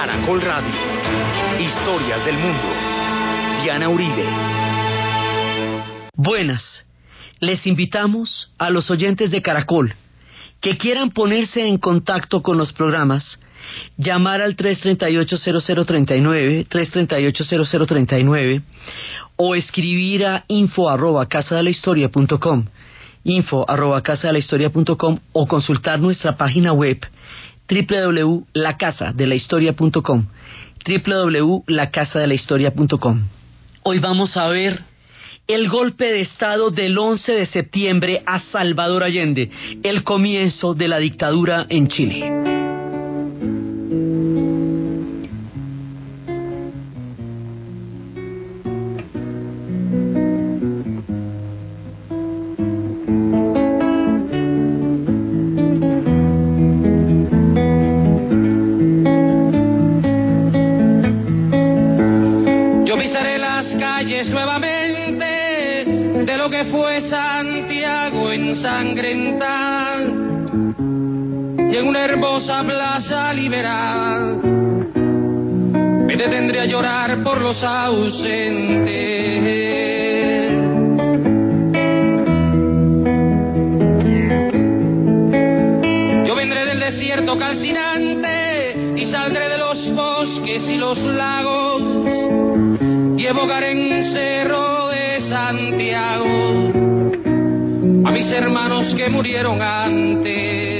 Caracol Radio. Historias del mundo. Diana Uribe. Buenas. Les invitamos a los oyentes de Caracol que quieran ponerse en contacto con los programas, llamar al 338-0039, 338-0039 o escribir a info arroba casa de la info arroba casa de la o consultar nuestra página web www.lacasadelahistoria.com www.lacasadelahistoria.com Hoy vamos a ver el golpe de Estado del 11 de septiembre a Salvador Allende, el comienzo de la dictadura en Chile. Plaza liberal me detendré a llorar por los ausentes. Yo vendré del desierto calcinante y saldré de los bosques y los lagos y evocaré en cerro de Santiago a mis hermanos que murieron antes.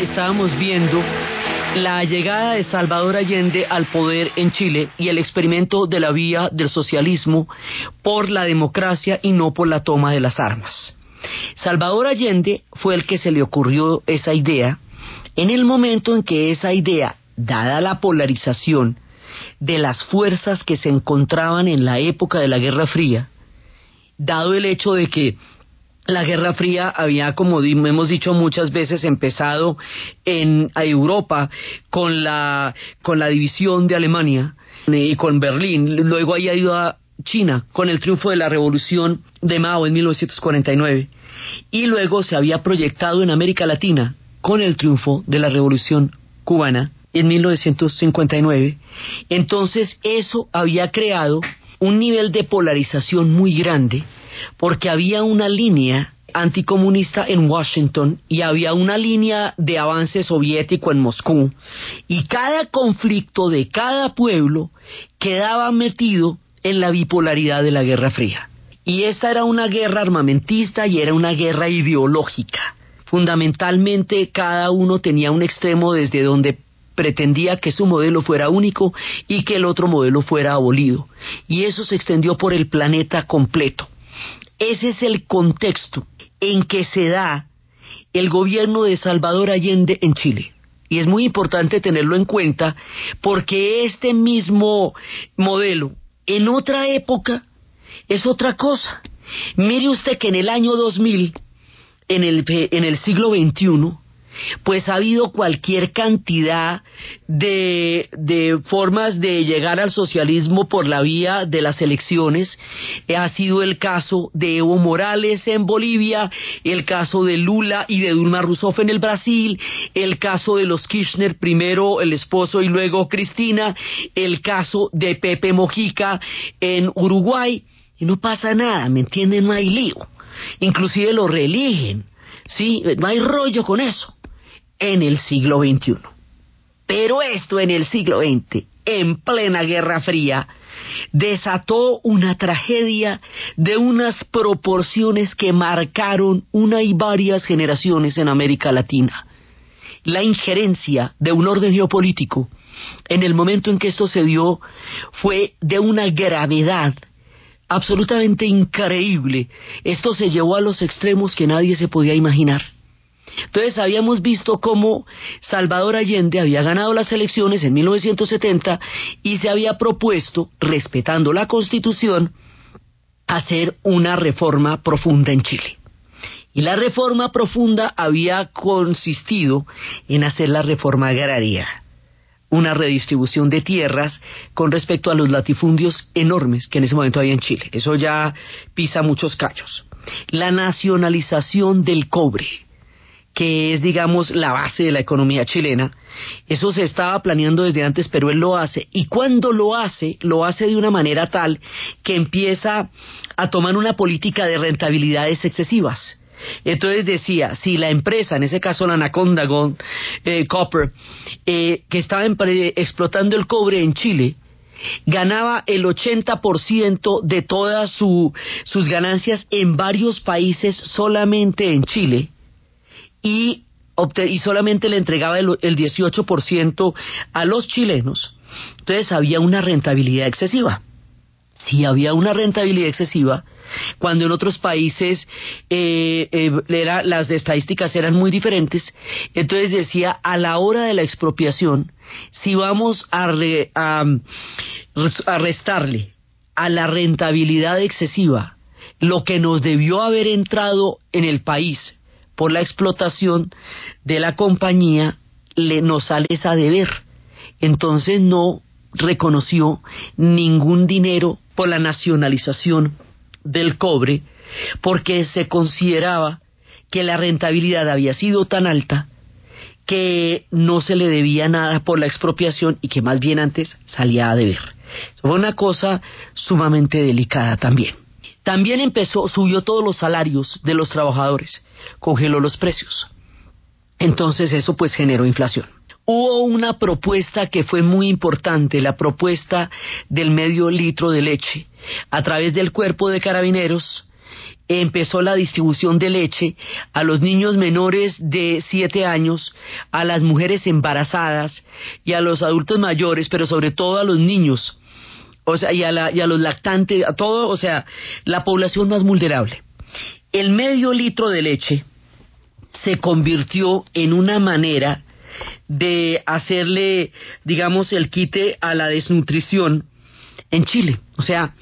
Estábamos viendo la llegada de Salvador Allende al poder en Chile y el experimento de la vía del socialismo por la democracia y no por la toma de las armas. Salvador Allende fue el que se le ocurrió esa idea en el momento en que esa idea, dada la polarización, de las fuerzas que se encontraban en la época de la Guerra Fría, dado el hecho de que la Guerra Fría había, como hemos dicho muchas veces, empezado en Europa con la, con la división de Alemania y con Berlín, luego había ido a China con el triunfo de la revolución de Mao en 1949 y luego se había proyectado en América Latina con el triunfo de la revolución cubana en 1959, entonces eso había creado un nivel de polarización muy grande porque había una línea anticomunista en Washington y había una línea de avance soviético en Moscú y cada conflicto de cada pueblo quedaba metido en la bipolaridad de la Guerra Fría. Y esta era una guerra armamentista y era una guerra ideológica. Fundamentalmente cada uno tenía un extremo desde donde pretendía que su modelo fuera único y que el otro modelo fuera abolido. Y eso se extendió por el planeta completo. Ese es el contexto en que se da el gobierno de Salvador Allende en Chile. Y es muy importante tenerlo en cuenta porque este mismo modelo en otra época es otra cosa. Mire usted que en el año 2000, en el, en el siglo XXI, pues ha habido cualquier cantidad de, formas de llegar al socialismo por la vía de las elecciones. Ha sido el caso de Evo Morales en Bolivia, el caso de Lula y de Dilma Rousseff en el Brasil, el caso de los Kirchner, primero el esposo y luego Cristina, el caso de Pepe Mojica en Uruguay. Y no pasa nada, ¿me entienden? No hay lío. Inclusive lo reeligen. Sí, no hay rollo con eso en el siglo XXI. Pero esto en el siglo XX, en plena Guerra Fría, desató una tragedia de unas proporciones que marcaron una y varias generaciones en América Latina. La injerencia de un orden geopolítico en el momento en que esto se dio fue de una gravedad absolutamente increíble. Esto se llevó a los extremos que nadie se podía imaginar. Entonces habíamos visto cómo Salvador Allende había ganado las elecciones en 1970 y se había propuesto, respetando la Constitución, hacer una reforma profunda en Chile. Y la reforma profunda había consistido en hacer la reforma agraria, una redistribución de tierras con respecto a los latifundios enormes que en ese momento había en Chile. Eso ya pisa muchos callos. La nacionalización del cobre, que es, digamos, la base de la economía chilena. Eso se estaba planeando desde antes, pero él lo hace. Y cuando lo hace, lo hace de una manera tal que empieza a tomar una política de rentabilidades excesivas. Entonces decía, si la empresa, en ese caso la Anaconda Gold eh, Copper, eh, que estaba explotando el cobre en Chile, ganaba el 80% de todas sus ganancias en varios países solamente en Chile y, solamente le entregaba el, el 18% a los chilenos, entonces había una rentabilidad excesiva. Si había una rentabilidad excesiva, cuando en otros países eh, eh, las estadísticas eran muy diferentes. Entonces decía, a la hora de la expropiación, si vamos a, a restarle a la rentabilidad excesiva lo que nos debió haber entrado en el país por la explotación de la compañía, le nos sale esa deber. Entonces no reconoció ningún dinero por la nacionalización del cobre porque se consideraba que la rentabilidad había sido tan alta que no se le debía nada por la expropiación y que más bien antes salía a deber. Fue una cosa sumamente delicada también. También empezó, subió todos los salarios de los trabajadores, congeló los precios. Entonces eso pues generó inflación. Hubo una propuesta que fue muy importante, la propuesta del medio litro de leche. A través del cuerpo de carabineros empezó la distribución de leche a los niños menores de siete años, a las mujeres embarazadas y a los adultos mayores, pero sobre todo a los niños, o sea, y a, y a los lactantes, a todo, o sea, la población más vulnerable. El medio litro de leche se convirtió en una manera de hacerle, digamos, el quite a la desnutrición en Chile. O sea,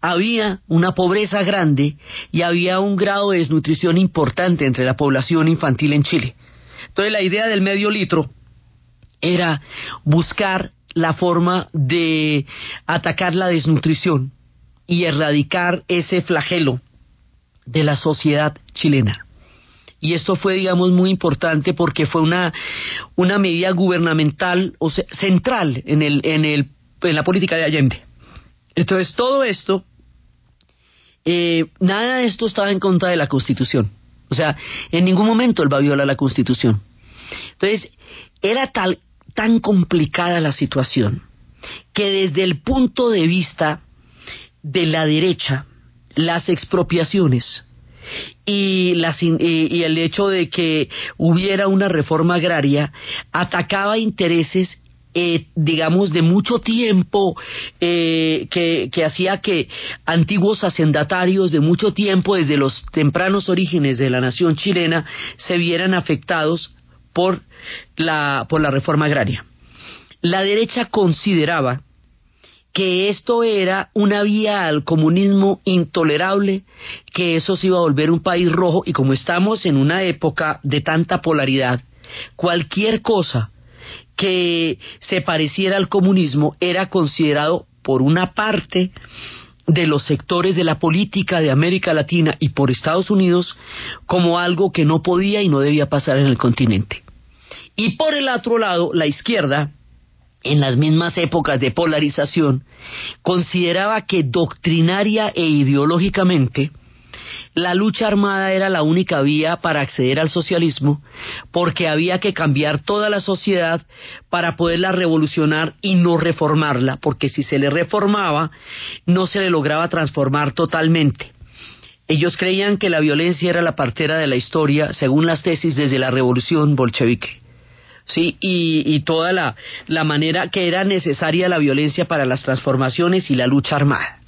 había una pobreza grande y había un grado de desnutrición importante entre la población infantil en Chile. Entonces la idea del medio litro era buscar la forma de atacar la desnutrición y erradicar ese flagelo de la sociedad chilena. Y esto fue, digamos, muy importante porque fue una, una medida gubernamental o central en, el, en, el, en la política de Allende. Entonces, todo esto, eh, nada de esto estaba en contra de la Constitución. O sea, en ningún momento él va a violar la Constitución. Entonces, era tal, tan complicada la situación que desde el punto de vista de la derecha, las expropiaciones y, y, el hecho de que hubiera una reforma agraria atacaba intereses eh, digamos, de mucho tiempo, eh, que, hacía que antiguos hacendatarios de mucho tiempo, desde los tempranos orígenes de la nación chilena, se vieran afectados por la, por la reforma agraria. La derecha consideraba que esto era una vía al comunismo intolerable, que eso se iba a volver un país rojo y como estamos en una época de tanta polaridad, cualquier cosa que se pareciera al comunismo era considerado por una parte de los sectores de la política de América Latina y por Estados Unidos como algo que no podía y no debía pasar en el continente. Y por el otro lado, la izquierda, en las mismas épocas de polarización, consideraba que doctrinaria e ideológicamente la lucha armada era la única vía para acceder al socialismo, porque había que cambiar toda la sociedad para poderla revolucionar y no reformarla, porque si se le reformaba, no se le lograba transformar totalmente. Ellos creían que la violencia era la partera de la historia, según las tesis desde la revolución bolchevique. Sí, y, toda la, la manera que era necesaria la violencia para las transformaciones y la lucha armada.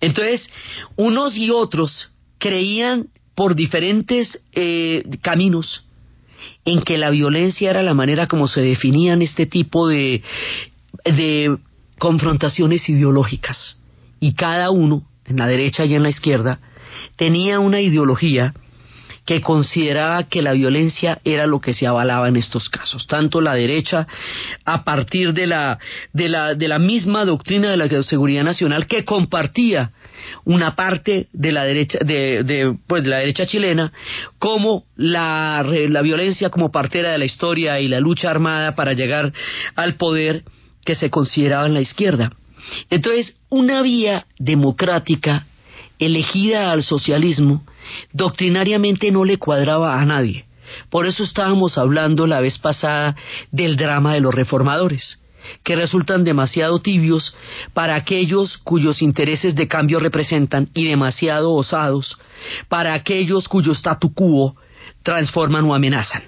Entonces, unos y otros creían por diferentes eh, caminos en que la violencia era la manera como se definían este tipo de, de confrontaciones ideológicas. Y cada uno, en la derecha y en la izquierda, tenía una ideología que consideraba que la violencia era lo que se avalaba en estos casos. Tanto la derecha, a partir de la, de la, de la misma doctrina de la seguridad nacional que compartía una parte de la derecha, de, pues, de la derecha chilena, como la, la violencia como partera de la historia y la lucha armada para llegar al poder que se consideraba en la izquierda. Entonces, una vía democrática elegida al socialismo doctrinariamente no le cuadraba a nadie. Por eso estábamos hablando la vez pasada del drama de los reformadores que resultan demasiado tibios para aquellos cuyos intereses de cambio representan y demasiado osados para aquellos cuyo statu quo transforman o amenazan.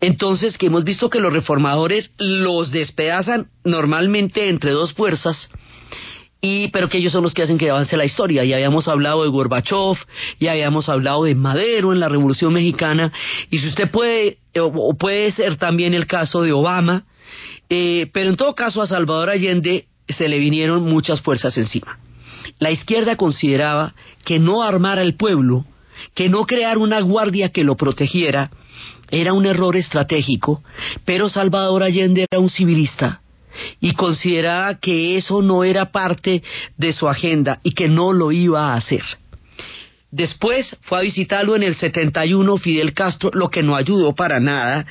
Entonces, que hemos visto que los reformadores los despedazan normalmente entre dos fuerzas, y, pero que ellos son los que hacen que avance la historia. Ya habíamos hablado de Gorbachev, ya habíamos hablado de Madero en la Revolución Mexicana, y si usted puede, o puede ser también el caso de Obama, eh, pero en todo caso a Salvador Allende se le vinieron muchas fuerzas encima. La izquierda consideraba que no armar al pueblo, que no crear una guardia que lo protegiera, era un error estratégico, pero Salvador Allende era un civilista y consideraba que eso no era parte de su agenda y que no lo iba a hacer. Después fue a visitarlo en el 71 Fidel Castro, lo que no ayudó para nada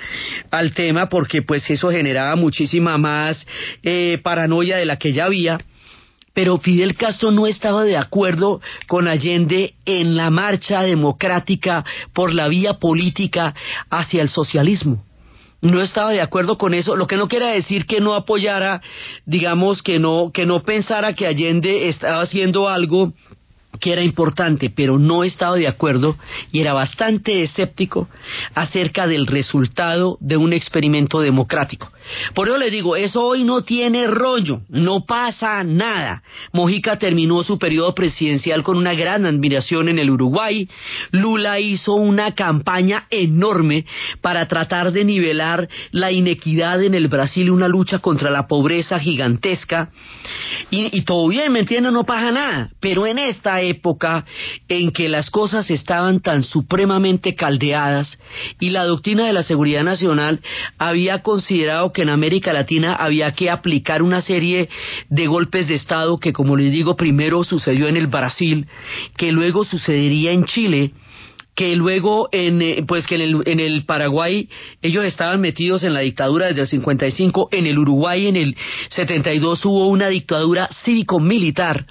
al tema porque pues eso generaba muchísima más eh, paranoia de la que ya había. Pero Fidel Castro no estaba de acuerdo con Allende en la marcha democrática por la vía política hacia el socialismo no estaba de acuerdo con eso, lo que no quiere decir que no apoyara, digamos que no que no pensara que Allende estaba haciendo algo que era importante, pero no estaba de acuerdo y era bastante escéptico acerca del resultado de un experimento democrático. Por eso le digo, eso hoy no tiene rollo, no pasa nada. Mojica terminó su periodo presidencial con una gran admiración en el Uruguay. Lula hizo una campaña enorme para tratar de nivelar la inequidad en el Brasil, una lucha contra la pobreza gigantesca. Y, y todo bien, ¿me entienden? No pasa nada. Pero en esta época en que las cosas estaban tan supremamente caldeadas y la doctrina de la seguridad nacional había considerado que en América Latina había que aplicar una serie de golpes de Estado que, como les digo, primero sucedió en el Brasil, que luego sucedería en Chile, que luego en eh, pues que en el, el Paraguay ellos estaban metidos en la dictadura desde el 55, en el Uruguay en el 72 hubo una dictadura cívico militar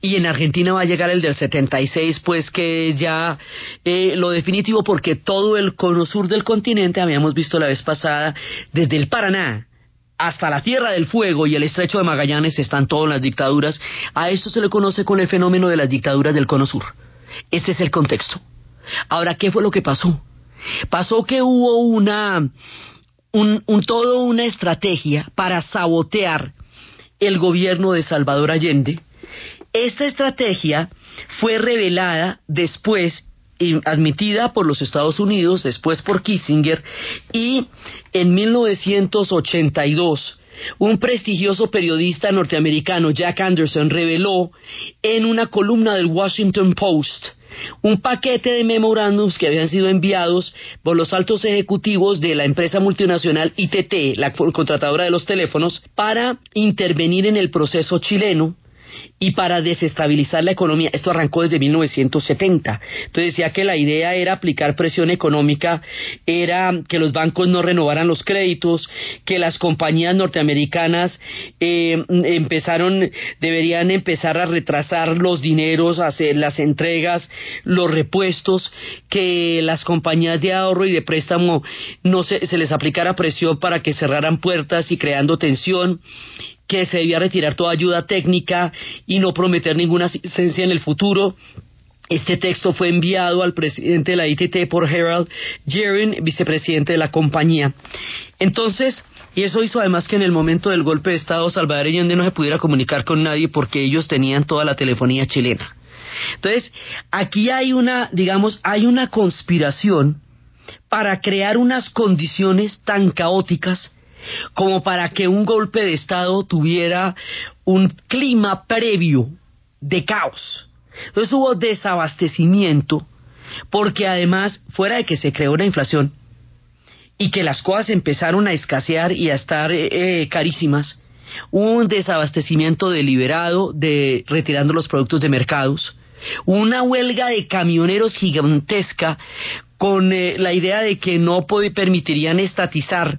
y en Argentina va a llegar el del 76, pues que ya eh, lo definitivo, porque todo el cono sur del continente, habíamos visto la vez pasada, desde el Paraná hasta la Tierra del Fuego y el Estrecho de Magallanes están todas las dictaduras. A esto se le conoce con el fenómeno de las dictaduras del cono sur. Este es el contexto. Ahora, ¿qué fue lo que pasó? Pasó que hubo una, un, un todo una estrategia para sabotear el gobierno de Salvador Allende, esta estrategia fue revelada después admitida por los Estados Unidos, después por Kissinger, y en 1982 un prestigioso periodista norteamericano, Jack Anderson, reveló en una columna del Washington Post un paquete de memorándums que habían sido enviados por los altos ejecutivos de la empresa multinacional ITT, la contratadora de los teléfonos, para intervenir en el proceso chileno y para desestabilizar la economía. Esto arrancó desde 1970. Entonces decía que la idea era aplicar presión económica, era que los bancos no renovaran los créditos, que las compañías norteamericanas eh, empezaron, deberían empezar a retrasar los dineros, hacer las entregas, los repuestos, que las compañías de ahorro y de préstamo no se, se les aplicara presión para que cerraran puertas y creando tensión que se debía retirar toda ayuda técnica y no prometer ninguna asistencia en el futuro. Este texto fue enviado al presidente de la ITT por Harold Jerin, vicepresidente de la compañía. Entonces, y eso hizo además que en el momento del golpe de Estado Salvador Allende no se pudiera comunicar con nadie porque ellos tenían toda la telefonía chilena. Entonces, aquí hay una, digamos, hay una conspiración para crear unas condiciones tan caóticas como para que un golpe de Estado tuviera un clima previo de caos. Entonces hubo desabastecimiento, porque además, fuera de que se creó una inflación y que las cosas empezaron a escasear y a estar eh, eh, carísimas, hubo un desabastecimiento deliberado de retirando los productos de mercados, una huelga de camioneros gigantesca con eh, la idea de que no permitirían estatizar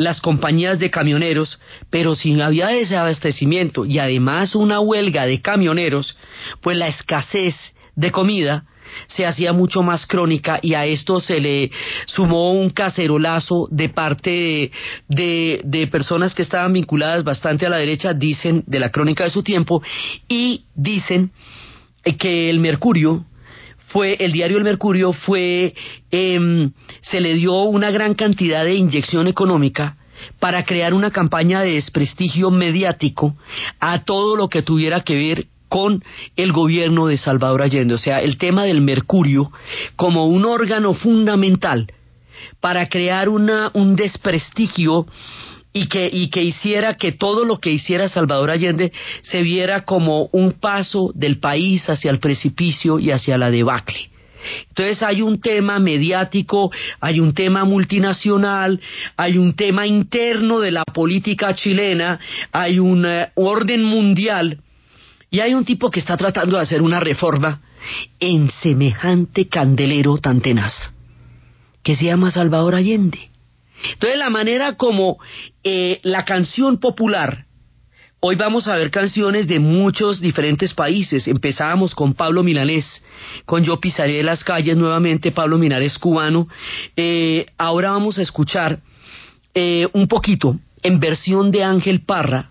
las compañías de camioneros, pero si había desabastecimiento y además una huelga de camioneros, pues la escasez de comida se hacía mucho más crónica y a esto se le sumó un cacerolazo de parte de, de, personas que estaban vinculadas bastante a la derecha, dicen de la crónica de su tiempo, y dicen que el mercurio fue el diario El Mercurio fue em, se le dio una gran cantidad de inyección económica para crear una campaña de desprestigio mediático a todo lo que tuviera que ver con el gobierno de Salvador Allende, o sea, el tema del mercurio como un órgano fundamental para crear una, un desprestigio y que, y que hiciera que todo lo que hiciera Salvador Allende se viera como un paso del país hacia el precipicio y hacia la debacle. Entonces hay un tema mediático, hay un tema multinacional, hay un tema interno de la política chilena, hay un eh, orden mundial y hay un tipo que está tratando de hacer una reforma en semejante candelero tan tenaz, que se llama Salvador Allende. Entonces la manera como eh, la canción popular, hoy vamos a ver canciones de muchos diferentes países, empezábamos con Pablo Milanés, con Yo pisaré las calles nuevamente, Pablo Milanés cubano, eh, ahora vamos a escuchar eh, un poquito en versión de Ángel Parra,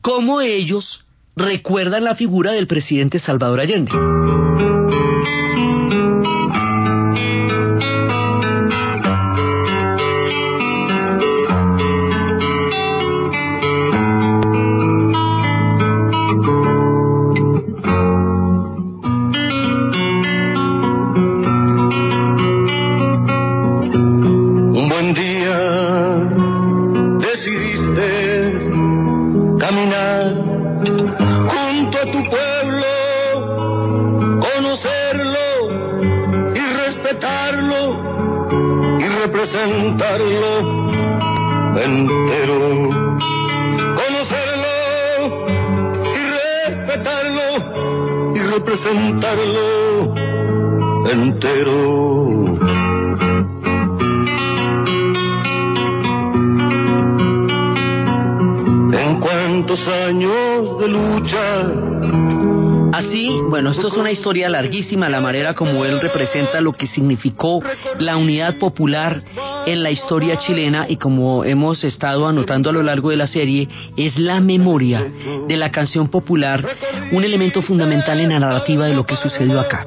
cómo ellos recuerdan la figura del presidente Salvador Allende. Historia larguísima la manera como él representa lo que significó la unidad popular en la historia chilena y como hemos estado anotando a lo largo de la serie, es la memoria de la canción popular un elemento fundamental en la narrativa de lo que sucedió acá.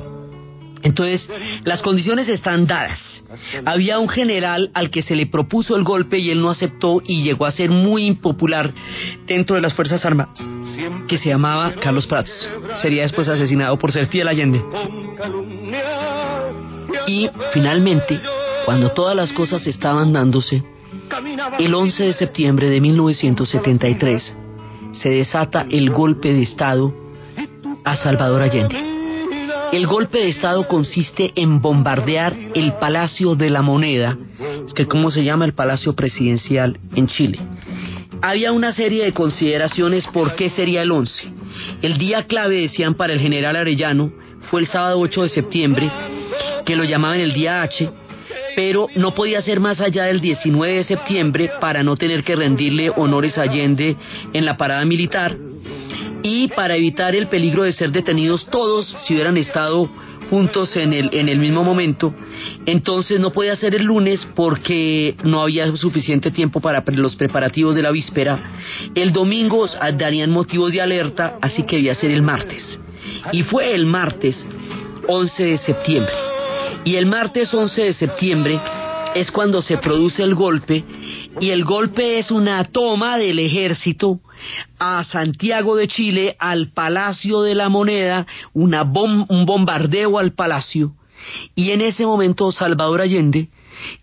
Entonces, las condiciones están dadas. Había un general al que se le propuso el golpe y él no aceptó y llegó a ser muy impopular dentro de las Fuerzas Armadas que se llamaba Carlos Prats. Sería después asesinado por ser fiel Allende. Y finalmente, cuando todas las cosas estaban dándose, el 11 de septiembre de 1973 se desata el golpe de Estado a Salvador Allende. El golpe de Estado consiste en bombardear el Palacio de la Moneda, que cómo se llama el Palacio Presidencial en Chile. Había una serie de consideraciones por qué sería el 11. El día clave, decían para el general Arellano, fue el sábado 8 de septiembre, que lo llamaban el día H, pero no podía ser más allá del 19 de septiembre para no tener que rendirle honores a Allende en la parada militar y para evitar el peligro de ser detenidos todos si hubieran estado juntos en el, en el mismo momento. Entonces no podía ser el lunes porque no había suficiente tiempo para los preparativos de la víspera. El domingo darían motivo de alerta, así que debía ser el martes. Y fue el martes 11 de septiembre. Y el martes 11 de septiembre es cuando se produce el golpe y el golpe es una toma del ejército a Santiago de Chile, al Palacio de la Moneda, un bombardeo al palacio y en ese momento Salvador Allende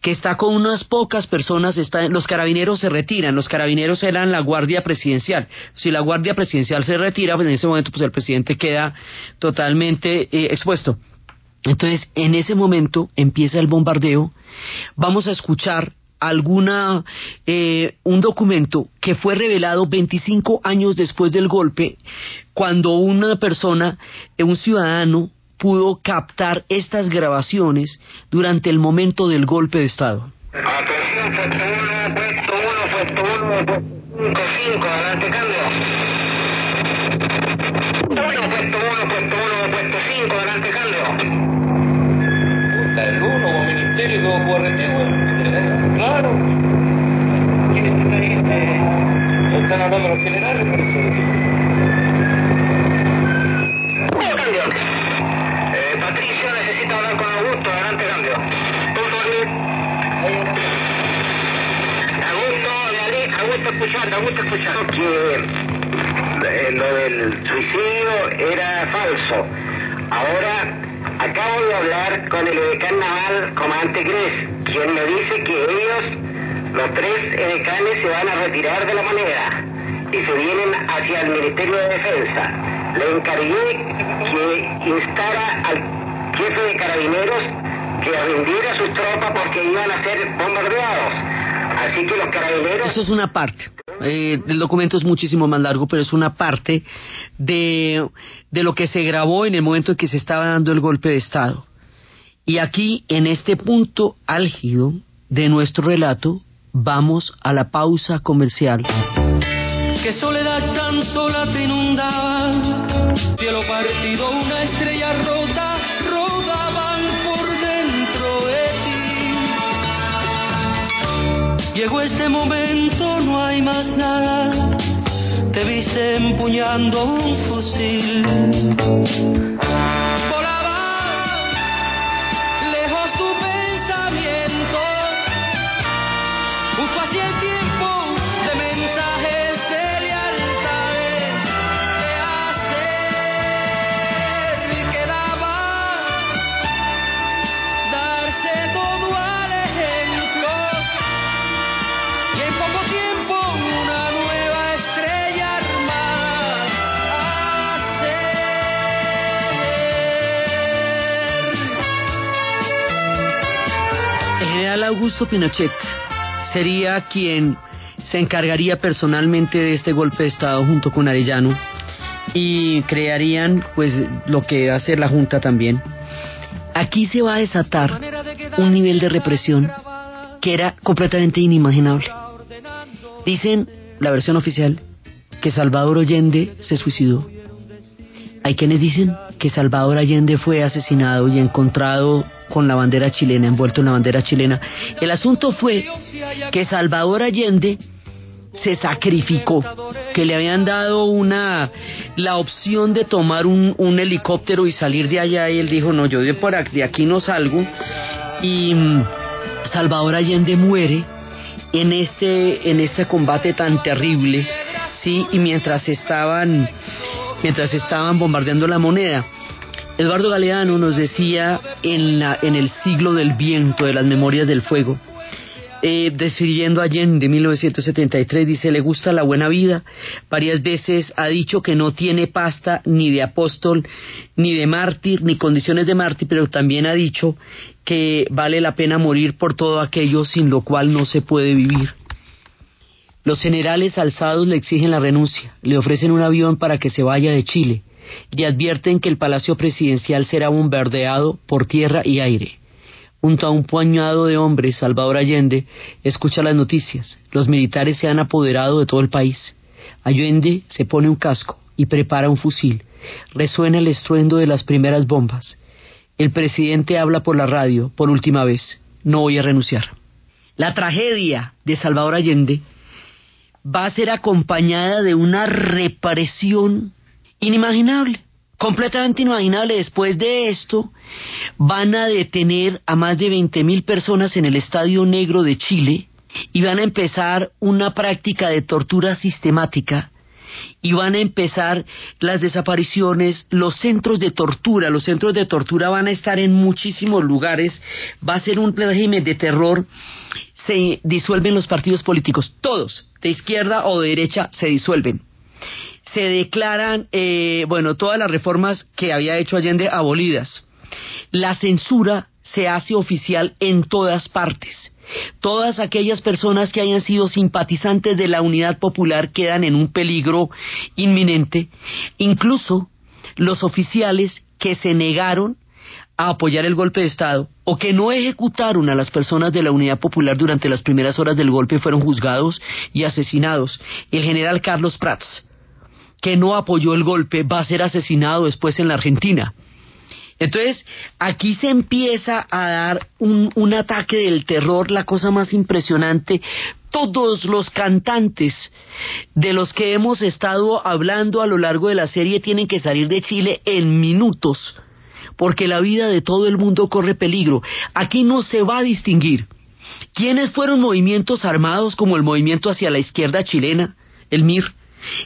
que está con unas pocas personas, está, los carabineros se retiran, los carabineros eran la guardia presidencial. Si la guardia presidencial se retira, pues en ese momento pues el presidente queda totalmente eh, expuesto. Entonces, en ese momento empieza el bombardeo. Vamos a escuchar alguna eh, un documento que fue revelado 25 años después del golpe, cuando una persona, eh, un ciudadano, pudo captar estas grabaciones durante el momento del golpe de Estado. Atención, puesto 1, puesto 1, puesto 1, puesto 5, 5, adelante, cambio. 1, puesto 1, puesto 1, puesto 5, adelante, cambio. Puta, el 1, ministerio. Claro. ¿Quiénes están ahí? Eh, están hablando los generales, por eso. Cambio. Eh, Patricio necesita hablar con Augusto, adelante, cambio. Punto, Augusto, Beatriz, Augusto escuchando, Augusto escuchando. Que eh, lo del suicidio era falso. Ahora acabo de hablar con el edecán naval, comandante Gres, quien me dice que ellos, los tres edecanes, se van a retirar de la moneda y se vienen hacia el Ministerio de Defensa. Le encargué que instara al jefe de carabineros que rindiera sus tropas porque iban a ser bombardeados. Así que los carabineros... Eso es una parte. Eh, el documento es muchísimo más largo, pero es una parte de, de lo que se grabó en el momento en que se estaba dando el golpe de Estado. Y aquí, en este punto álgido de nuestro relato, vamos a la pausa comercial. Que soledad tan sola te inundaba, cielo partido, una estrella rota, rodaban por dentro de ti. Llegó este momento, no hay más nada, te viste empuñando un fusil. Pinochet sería quien se encargaría personalmente de este golpe de Estado junto con Arellano y crearían pues lo que va a hacer la Junta también. Aquí se va a desatar un nivel de represión que era completamente inimaginable. Dicen, la versión oficial, que Salvador Allende se suicidó. Hay quienes dicen que Salvador Allende fue asesinado y encontrado con la bandera chilena, envuelto en la bandera chilena. El asunto fue que Salvador Allende se sacrificó, que le habían dado una la opción de tomar un, helicóptero y salir de allá y él dijo, no, yo de, aquí, de aquí no salgo. Y mm, Salvador Allende muere en este, en este combate tan terrible, sí, y mientras estaban, mientras estaban bombardeando la moneda. Eduardo Galeano nos decía en, la, en el siglo del viento, de las memorias del fuego, eh, describiendo Allende 1973, dice, le gusta la buena vida, varias veces ha dicho que no tiene pasta ni de apóstol, ni de mártir, ni condiciones de mártir, pero también ha dicho que vale la pena morir por todo aquello sin lo cual no se puede vivir. Los generales alzados le exigen la renuncia, le ofrecen un avión para que se vaya de Chile y advierten que el palacio presidencial será bombardeado por tierra y aire. Junto a un puñado de hombres, Salvador Allende escucha las noticias. Los militares se han apoderado de todo el país. Allende se pone un casco y prepara un fusil. Resuena el estruendo de las primeras bombas. El presidente habla por la radio por última vez. No voy a renunciar. La tragedia de Salvador Allende va a ser acompañada de una represión inimaginable completamente inimaginable. Después de esto, van a detener a más de 20 mil personas en el Estadio Negro de Chile y van a empezar una práctica de tortura sistemática y van a empezar las desapariciones, los centros de tortura, los centros de tortura van a estar en muchísimos lugares, va a ser un régimen de terror, se disuelven los partidos políticos, todos, de izquierda o de derecha, se disuelven se declaran, eh, bueno, todas las reformas que había hecho Allende abolidas. La censura se hace oficial en todas partes. Todas aquellas personas que hayan sido simpatizantes de la unidad popular quedan en un peligro inminente. Incluso los oficiales que se negaron a apoyar el golpe de Estado o que no ejecutaron a las personas de la Unidad Popular durante las primeras horas del golpe fueron juzgados y asesinados. El general Carlos Prats, que no apoyó el golpe va a ser asesinado después en la Argentina. Entonces, aquí se empieza a dar un, un, ataque del terror, la cosa más impresionante. Todos los cantantes de los que hemos estado hablando a lo largo de la serie tienen que salir de Chile en minutos, porque la vida de todo el mundo corre peligro. Aquí no se va a distinguir. Quiénes fueron movimientos armados como el movimiento hacia la izquierda chilena, el MIR,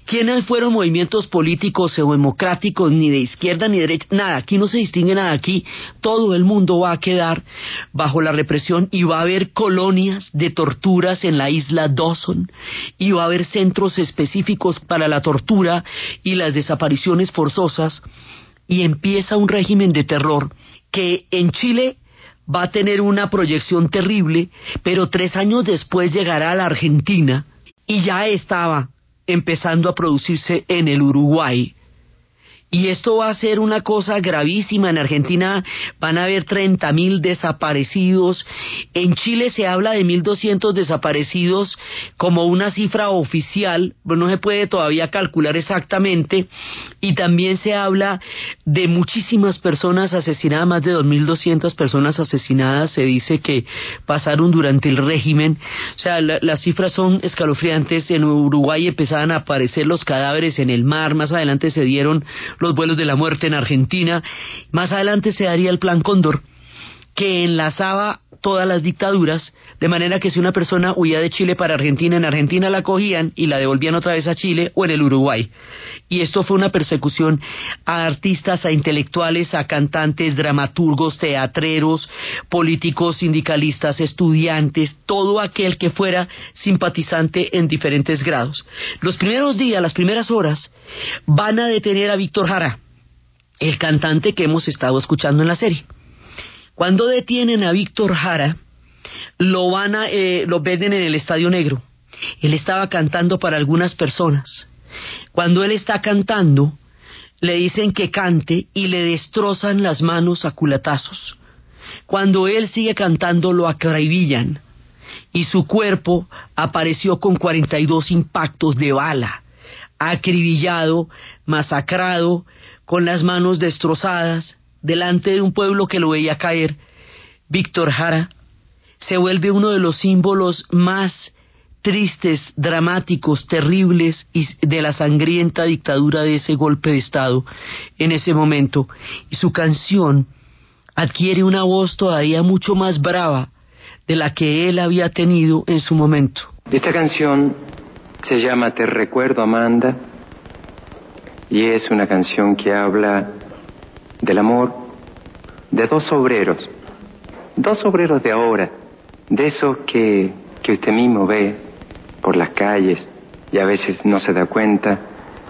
¿Quiénes fueron movimientos políticos o democráticos, ni de izquierda ni de derecha? Nada, aquí no se distingue nada, aquí todo el mundo va a quedar bajo la represión y va a haber colonias de torturas en la isla Dawson y va a haber centros específicos para la tortura y las desapariciones forzosas y empieza un régimen de terror que en Chile va a tener una proyección terrible, pero tres años después llegará a la Argentina y ya estaba empezando a producirse en el Uruguay. Y esto va a ser una cosa gravísima. En Argentina van a haber 30 mil desaparecidos. En Chile se habla de 1.200 desaparecidos como una cifra oficial. No se puede todavía calcular exactamente. Y también se habla de muchísimas personas asesinadas, más de 2.200 personas asesinadas. Se dice que pasaron durante el régimen. O sea, las cifras son escalofriantes. En Uruguay empezaban a aparecer los cadáveres en el mar. Más adelante se dieron los vuelos de la muerte en Argentina. Más adelante se daría el Plan Cóndor, que enlazaba todas las dictaduras, de manera que si una persona huía de Chile para Argentina, en Argentina la cogían y la devolvían otra vez a Chile o en el Uruguay. Y esto fue una persecución a artistas, a intelectuales, a cantantes, dramaturgos, teatreros, políticos, sindicalistas, estudiantes, todo aquel que fuera simpatizante en diferentes grados. Los primeros días, las primeras horas, van a detener a Víctor Jara, el cantante que hemos estado escuchando en la serie. Cuando detienen a Víctor Jara, lo van a, eh, lo venden en el Estadio Negro. Él estaba cantando para algunas personas. Cuando él está cantando, le dicen que cante y le destrozan las manos a culatazos. Cuando él sigue cantando, lo acribillan y su cuerpo apareció con 42 impactos de bala, acribillado, masacrado, con las manos destrozadas, delante de un pueblo que lo veía caer, Víctor Jara se vuelve uno de los símbolos más tristes, dramáticos, terribles de la sangrienta dictadura de ese golpe de Estado en ese momento. Y su canción adquiere una voz todavía mucho más brava de la que él había tenido en su momento. Esta canción se llama Te recuerdo Amanda y es una canción que habla del amor de dos obreros, dos obreros de ahora, de esos que que usted mismo ve por las calles y a veces no se da cuenta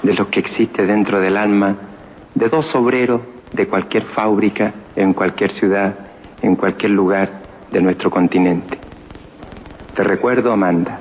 de lo que existe dentro del alma de dos obreros de cualquier fábrica, en cualquier ciudad, en cualquier lugar de nuestro continente. Te recuerdo, Amanda.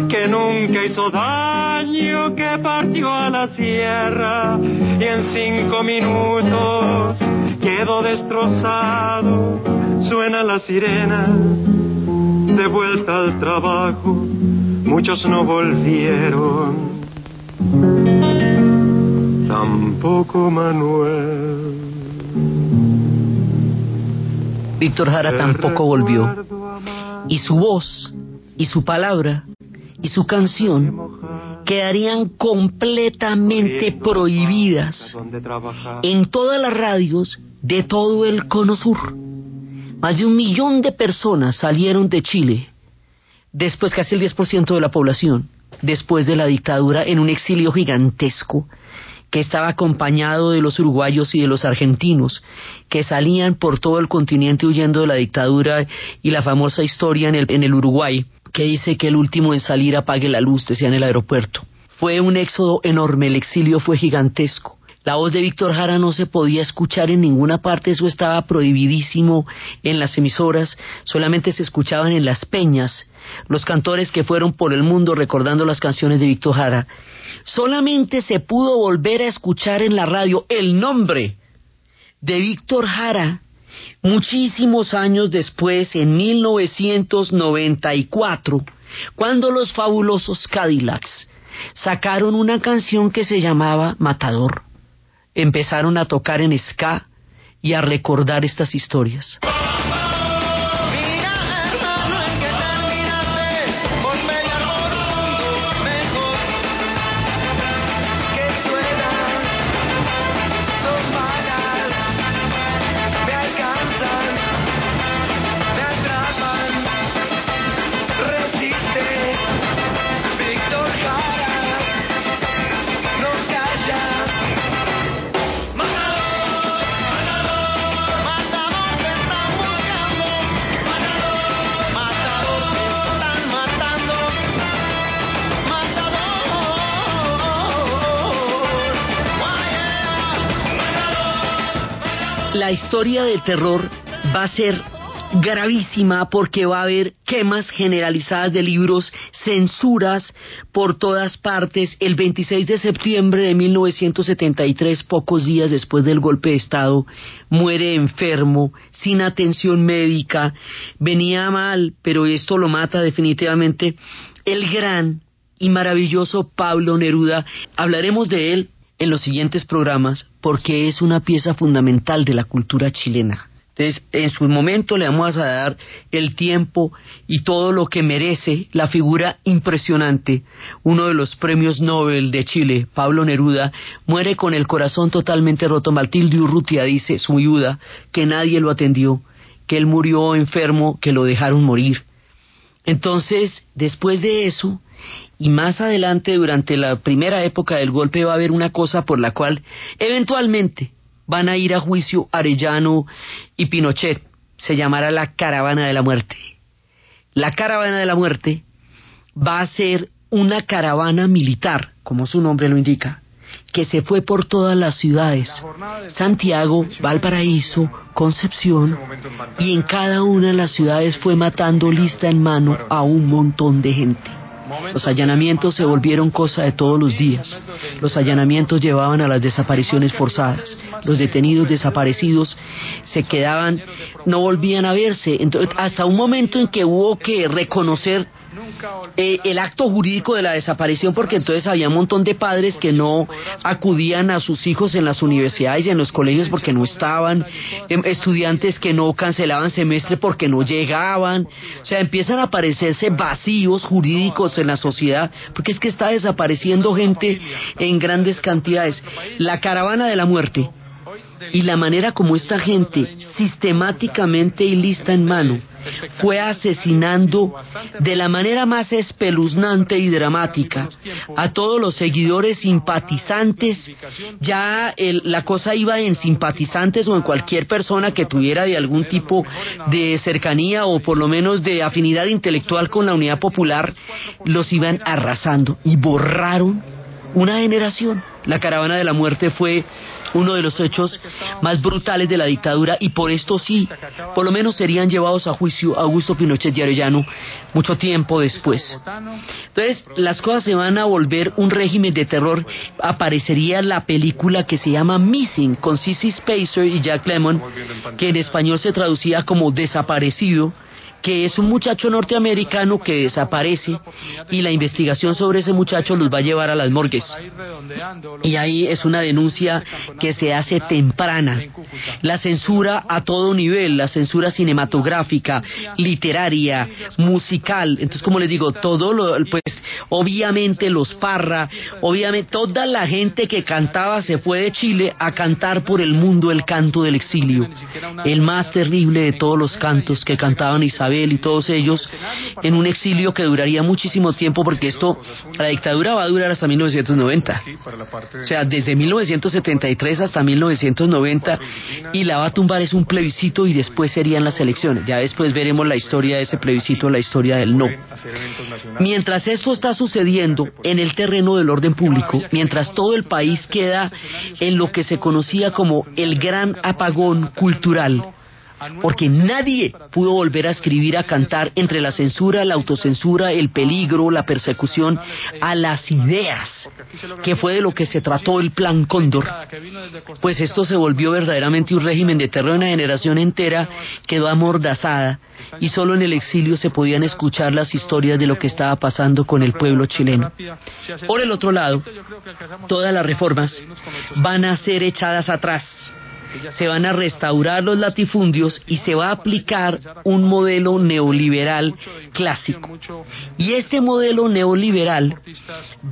que nunca hizo daño, que partió a la sierra y en cinco minutos quedó destrozado. Suena la sirena de vuelta al trabajo, muchos no volvieron, tampoco Manuel. Víctor Jara tampoco volvió. Y su voz, y su palabra, y su canción quedarían completamente prohibidas en todas las radios de todo el cono sur. Más de un millón de personas salieron de Chile, después casi el 10% de la población, después de la dictadura en un exilio gigantesco que estaba acompañado de los uruguayos y de los argentinos, que salían por todo el continente huyendo de la dictadura y la famosa historia en el, en el Uruguay, que dice que el último en salir apague la luz, decía en el aeropuerto. Fue un éxodo enorme, el exilio fue gigantesco. La voz de Víctor Jara no se podía escuchar en ninguna parte, eso estaba prohibidísimo en las emisoras, solamente se escuchaban en las peñas los cantores que fueron por el mundo recordando las canciones de Víctor Jara solamente se pudo volver a escuchar en la radio el nombre de Víctor Jara muchísimos años después, en 1994, cuando los fabulosos Cadillacs sacaron una canción que se llamaba Matador. Empezaron a tocar en ska y a recordar estas historias. La historia del terror va a ser gravísima porque va a haber quemas generalizadas de libros, censuras por todas partes. El 26 de septiembre de 1973, pocos días después del golpe de Estado, muere enfermo, sin atención médica, venía mal, pero esto lo mata definitivamente. El gran y maravilloso Pablo Neruda, hablaremos de él en los siguientes programas porque es una pieza fundamental de la cultura chilena. Entonces, en su momento le vamos a dar el tiempo y todo lo que merece la figura impresionante. Uno de los premios Nobel de Chile, Pablo Neruda, muere con el corazón totalmente roto. Matilde Urrutia dice, su viuda, que nadie lo atendió, que él murió enfermo, que lo dejaron morir. Entonces, después de eso, y más adelante, durante la primera época del golpe, va a haber una cosa por la cual eventualmente van a ir a juicio Arellano y Pinochet. Se llamará la caravana de la muerte. La caravana de la muerte va a ser una caravana militar, como su nombre lo indica, que se fue por todas las ciudades, Santiago, Valparaíso, Concepción, y en cada una de las ciudades fue matando lista en mano a un montón de gente. Los allanamientos se volvieron cosa de todos los días. Los allanamientos llevaban a las desapariciones forzadas. Los detenidos desaparecidos se quedaban, no volvían a verse. Entonces, hasta un momento en que hubo que reconocer eh, el acto jurídico de la desaparición, porque entonces había un montón de padres que no acudían a sus hijos en las universidades y en los colegios porque no estaban, em, estudiantes que no cancelaban semestre porque no llegaban, o sea, empiezan a aparecerse vacíos jurídicos en la sociedad, porque es que está desapareciendo gente en grandes cantidades. La caravana de la muerte y la manera como esta gente sistemáticamente y lista en mano fue asesinando de la manera más espeluznante y dramática a todos los seguidores simpatizantes. Ya la cosa iba en simpatizantes o en cualquier persona que tuviera de algún tipo de cercanía o por lo menos de afinidad intelectual con la unidad popular, los iban arrasando y borraron una generación. La caravana de la muerte fue uno de los hechos más brutales de la dictadura y por esto sí, por lo menos serían llevados a juicio Augusto Pinochet y Arellano mucho tiempo después. Entonces, las cosas se van a volver un régimen de terror. Aparecería la película que se llama Missing con Cissy Spacer y Jack Lemmon, que en español se traducía como Desaparecido que es un muchacho norteamericano que desaparece y la investigación sobre ese muchacho los va a llevar a las morgues. Y ahí es una denuncia que se hace temprana. La censura a todo nivel, la censura cinematográfica, literaria, musical. Entonces, como les digo, todo lo, pues, obviamente los Parra, obviamente toda la gente que cantaba se fue de Chile a cantar por el mundo el canto del exilio. El más terrible de todos los cantos que cantaban Isabel y todos ellos en un exilio que duraría muchísimo tiempo porque esto, la dictadura va a durar hasta 1990. O sea, desde 1973 hasta 1990 y la va a tumbar es un plebiscito y después serían las elecciones. Ya después veremos la historia de ese plebiscito, la historia del no. Mientras esto está sucediendo en el terreno del orden público, mientras todo el país queda en lo que se conocía como el gran apagón cultural, porque nadie pudo volver a escribir, a cantar entre la censura, la autocensura, el peligro, la persecución, a las ideas, que fue de lo que se trató el Plan Cóndor. Pues esto se volvió verdaderamente un régimen de terror, una generación entera quedó amordazada y solo en el exilio se podían escuchar las historias de lo que estaba pasando con el pueblo chileno. Por el otro lado, todas las reformas van a ser echadas atrás se van a restaurar los latifundios y se va a aplicar un modelo neoliberal clásico. Y este modelo neoliberal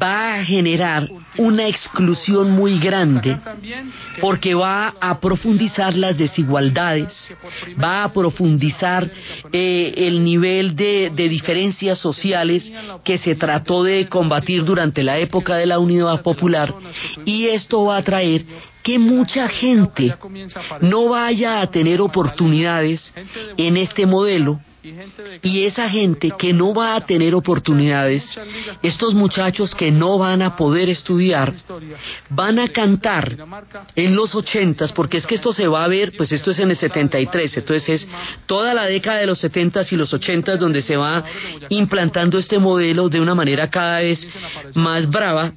va a generar una exclusión muy grande porque va a profundizar las desigualdades, va a profundizar eh, el nivel de, de diferencias sociales que se trató de combatir durante la época de la unidad popular y esto va a traer que mucha gente no vaya a tener oportunidades en este modelo Y esa gente que no va a tener oportunidades, estos muchachos que no van a poder estudiar, van a cantar en los ochentas, porque es que esto se va a ver, pues esto es en el 73, entonces es toda la década de los setentas y los ochentas donde se va implantando este modelo de una manera cada vez más brava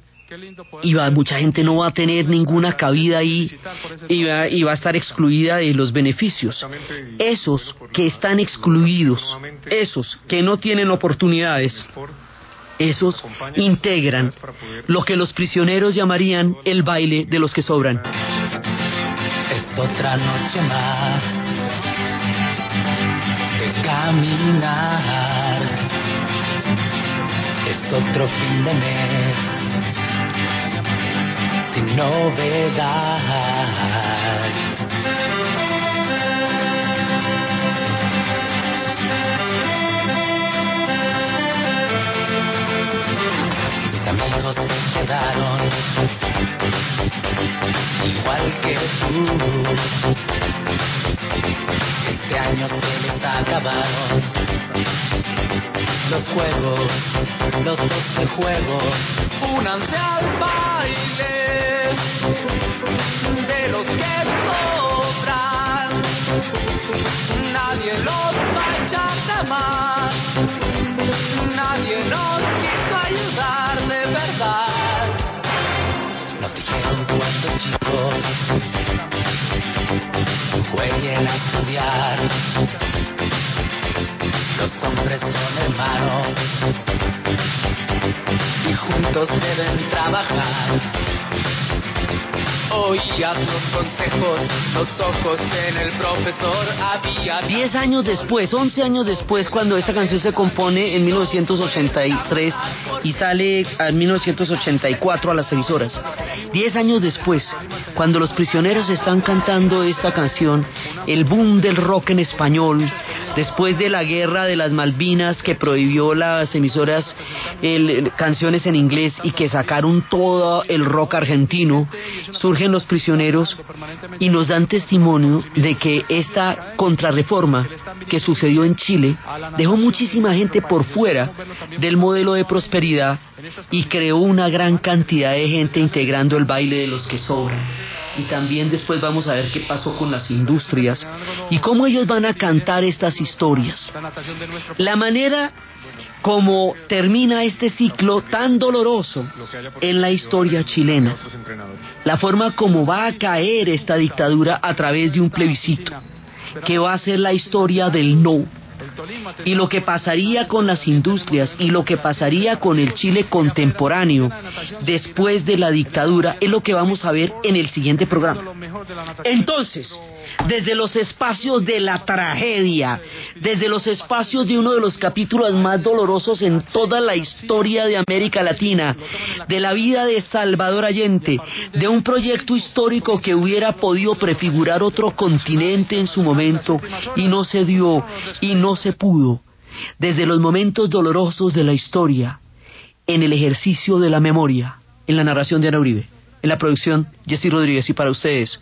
y va, mucha gente no va a tener ninguna cabida ahí y va, y va a estar excluida de los beneficios. Esos que están excluidos, esos que no tienen oportunidades, esos integran lo que los prisioneros llamarían el baile de los que sobran. Es otra noche más de caminar. Es otro fin de mes sin novedad. Mis amigos se quedaron igual que tú. Este año se les acabaron los juegos, los doce juegos. Únanse al baile de los que sobran. Nadie los va jamás. Nadie nos quiso ayudar de verdad. Nos dijeron cuando chicos jueguen a estudiar. Los hombres son hermanos y juntos deben trabajar. Consejos, los ojos en profesor había. Diez años después, once años después, cuando esta canción se compone en 1983 y sale en 1984 a las seis horas. Diez años después, cuando los prisioneros están cantando esta canción, el boom del rock en español, después de la guerra de las Malvinas que prohibió las emisoras el, canciones en inglés y que sacaron todo el rock argentino, surgen los prisioneros y nos dan testimonio de que esta contrarreforma que sucedió en Chile dejó muchísima gente por fuera del modelo de prosperidad y creó una gran cantidad de gente integrando el baile de los que sobran. Y también después vamos a ver qué pasó con las industrias y cómo ellos van a cantar estas historias. La manera como termina este ciclo tan doloroso en la historia chilena, la forma como va a caer esta dictadura a través de un plebiscito, que va a ser la historia del no y lo que pasaría con las industrias y lo que pasaría con el Chile contemporáneo después de la dictadura es lo que vamos a ver en el siguiente programa. Entonces, desde los espacios de la tragedia, desde los espacios de uno de los capítulos más dolorosos en toda la historia de América Latina, de la vida de Salvador Allende, de un proyecto histórico que hubiera podido prefigurar otro continente en su momento y no se dio y no se pudo, desde los momentos dolorosos de la historia, en el ejercicio de la memoria, en la narración de Ana Uribe, en la producción Jessy Rodríguez y para ustedes,